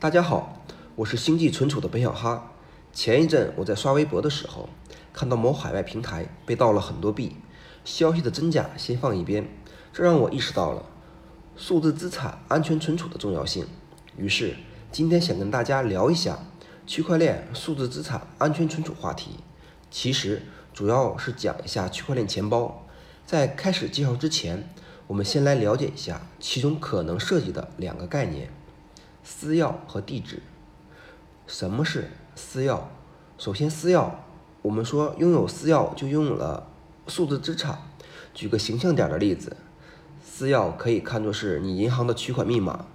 大家好，我是星际存储的本小哈。前一阵我在刷微博的时候，看到某海外平台被盗了很多币，消息的真假先放一边，这让我意识到了数字资产安全存储的重要性。于是今天想跟大家聊一下区块链数字资产安全存储话题。其实主要是讲一下区块链钱包。在开始介绍之前，我们先来了解一下其中可能涉及的两个概念：私钥和地址。什么是私钥？首先，私钥，我们说拥有私钥就拥有了数字资产。举个形象点的例子，私钥可以看作是你银行的取款密码。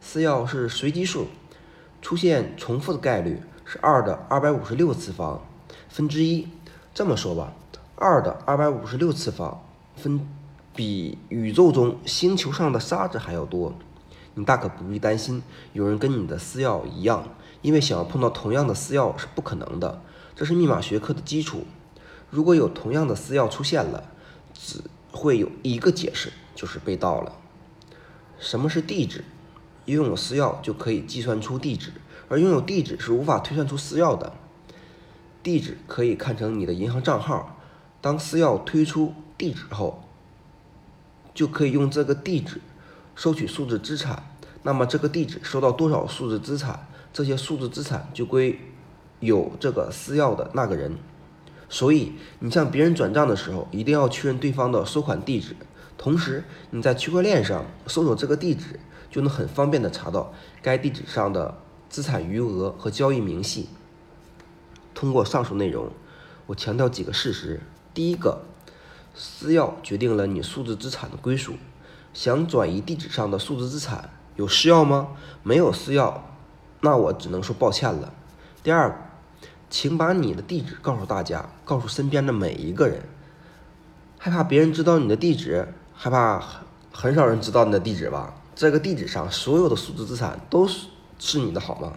私钥是随机数，出现重复的概率是二的二百五十六次方分之一。这么说吧，二的二百五十六次方。分比宇宙中星球上的沙子还要多，你大可不必担心有人跟你的私钥一样，因为想要碰到同样的私钥是不可能的，这是密码学科的基础。如果有同样的私钥出现了，只会有一个解释，就是被盗了。什么是地址？拥有私钥就可以计算出地址，而拥有地址是无法推算出私钥的。地址可以看成你的银行账号，当私钥推出。地址后，就可以用这个地址收取数字资产。那么这个地址收到多少数字资产，这些数字资产就归有这个私钥的那个人。所以你向别人转账的时候，一定要确认对方的收款地址。同时你在区块链上搜索这个地址，就能很方便的查到该地址上的资产余额和交易明细。通过上述内容，我强调几个事实：第一个。私钥决定了你数字资产的归属。想转移地址上的数字资产，有需要吗？没有需要，那我只能说抱歉了。第二，请把你的地址告诉大家，告诉身边的每一个人。害怕别人知道你的地址，害怕很少人知道你的地址吧？这个地址上所有的数字资产都是是你的，好吗？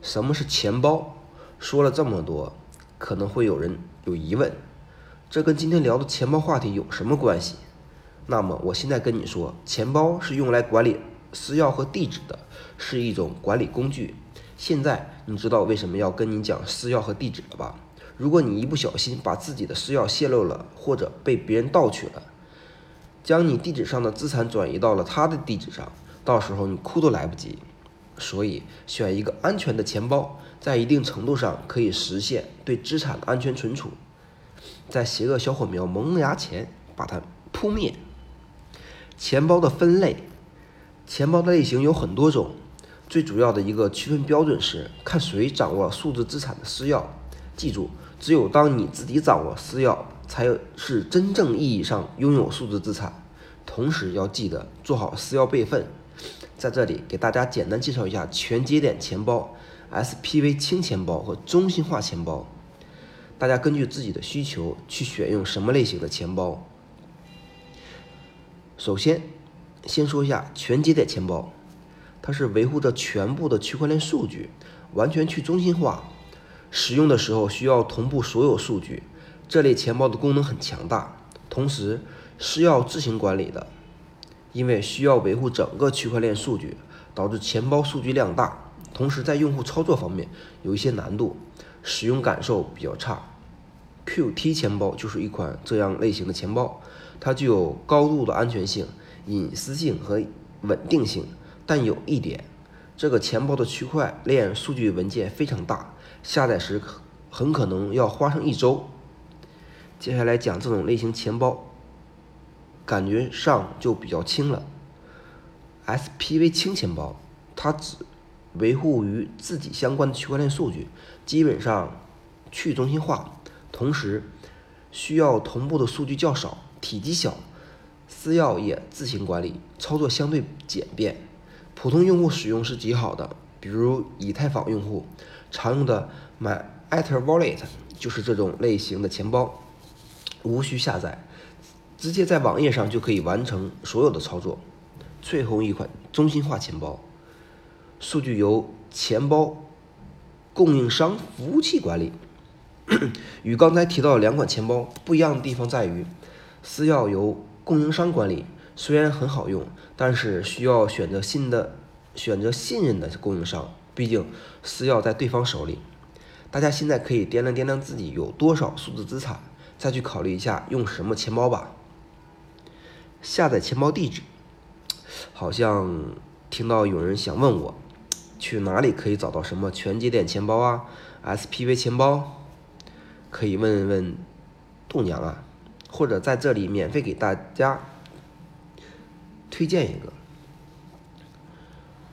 什么是钱包？说了这么多，可能会有人有疑问。这跟今天聊的钱包话题有什么关系？那么我现在跟你说，钱包是用来管理私钥和地址的，是一种管理工具。现在你知道为什么要跟你讲私钥和地址了吧？如果你一不小心把自己的私钥泄露了，或者被别人盗取了，将你地址上的资产转移到了他的地址上，到时候你哭都来不及。所以选一个安全的钱包，在一定程度上可以实现对资产的安全存储。在邪恶小火苗萌芽前，把它扑灭。钱包的分类，钱包的类型有很多种，最主要的一个区分标准是看谁掌握数字资产的私钥。记住，只有当你自己掌握私钥，才是真正意义上拥有数字资产。同时要记得做好私钥备份。在这里给大家简单介绍一下全节点钱包、SPV 轻钱包和中心化钱包。大家根据自己的需求去选用什么类型的钱包。首先，先说一下全节点钱包，它是维护着全部的区块链数据，完全去中心化。使用的时候需要同步所有数据。这类钱包的功能很强大，同时是要自行管理的，因为需要维护整个区块链数据，导致钱包数据量大，同时在用户操作方面有一些难度，使用感受比较差。Qt 钱包就是一款这样类型的钱包，它具有高度的安全性、隐私性和稳定性。但有一点，这个钱包的区块链数据文件非常大，下载时很可能要花上一周。接下来讲这种类型钱包，感觉上就比较轻了。SPV 轻钱包，它只维护与自己相关的区块链数据，基本上去中心化。同时，需要同步的数据较少，体积小，私钥也自行管理，操作相对简便，普通用户使用是极好的。比如以太坊用户常用的 MyEtherWallet 就是这种类型的钱包，无需下载，直接在网页上就可以完成所有的操作。最后一款中心化钱包，数据由钱包供应商服务器管理。与刚才提到两款钱包不一样的地方在于，私钥由供应商管理，虽然很好用，但是需要选择新的选择信任的供应商，毕竟私钥在对方手里。大家现在可以掂量掂量自己有多少数字资产，再去考虑一下用什么钱包吧。下载钱包地址，好像听到有人想问我，去哪里可以找到什么全节点钱包啊，SPV 钱包？可以问问度娘啊，或者在这里免费给大家推荐一个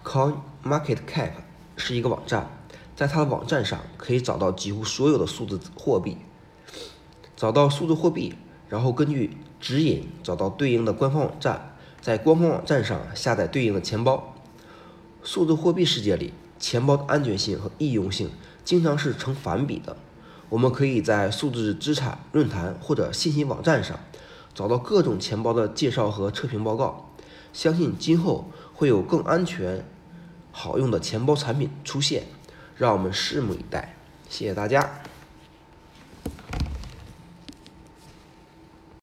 ，Coin Market Cap 是一个网站。在它的网站上可以找到几乎所有的数字货币，找到数字货币，然后根据指引找到对应的官方网站，在官方网站上下载对应的钱包。数字货币世界里，钱包的安全性和易用性经常是成反比的。我们可以在数字资产论坛或者信息网站上找到各种钱包的介绍和测评报告。相信今后会有更安全、好用的钱包产品出现。让我们拭目以待，谢谢大家。